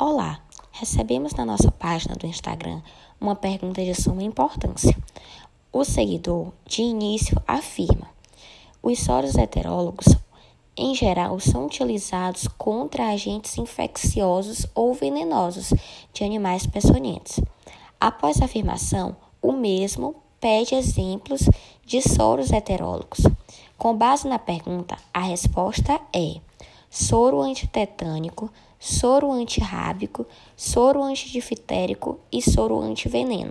Olá, recebemos na nossa página do Instagram uma pergunta de suma importância. O seguidor, de início, afirma: os soros heterólogos, em geral, são utilizados contra agentes infecciosos ou venenosos de animais peçonhentos. Após a afirmação, o mesmo pede exemplos de soros heterólogos. Com base na pergunta, a resposta é soro antitetânico, soro antirrábico, soro antidifitérico e soro antiveneno.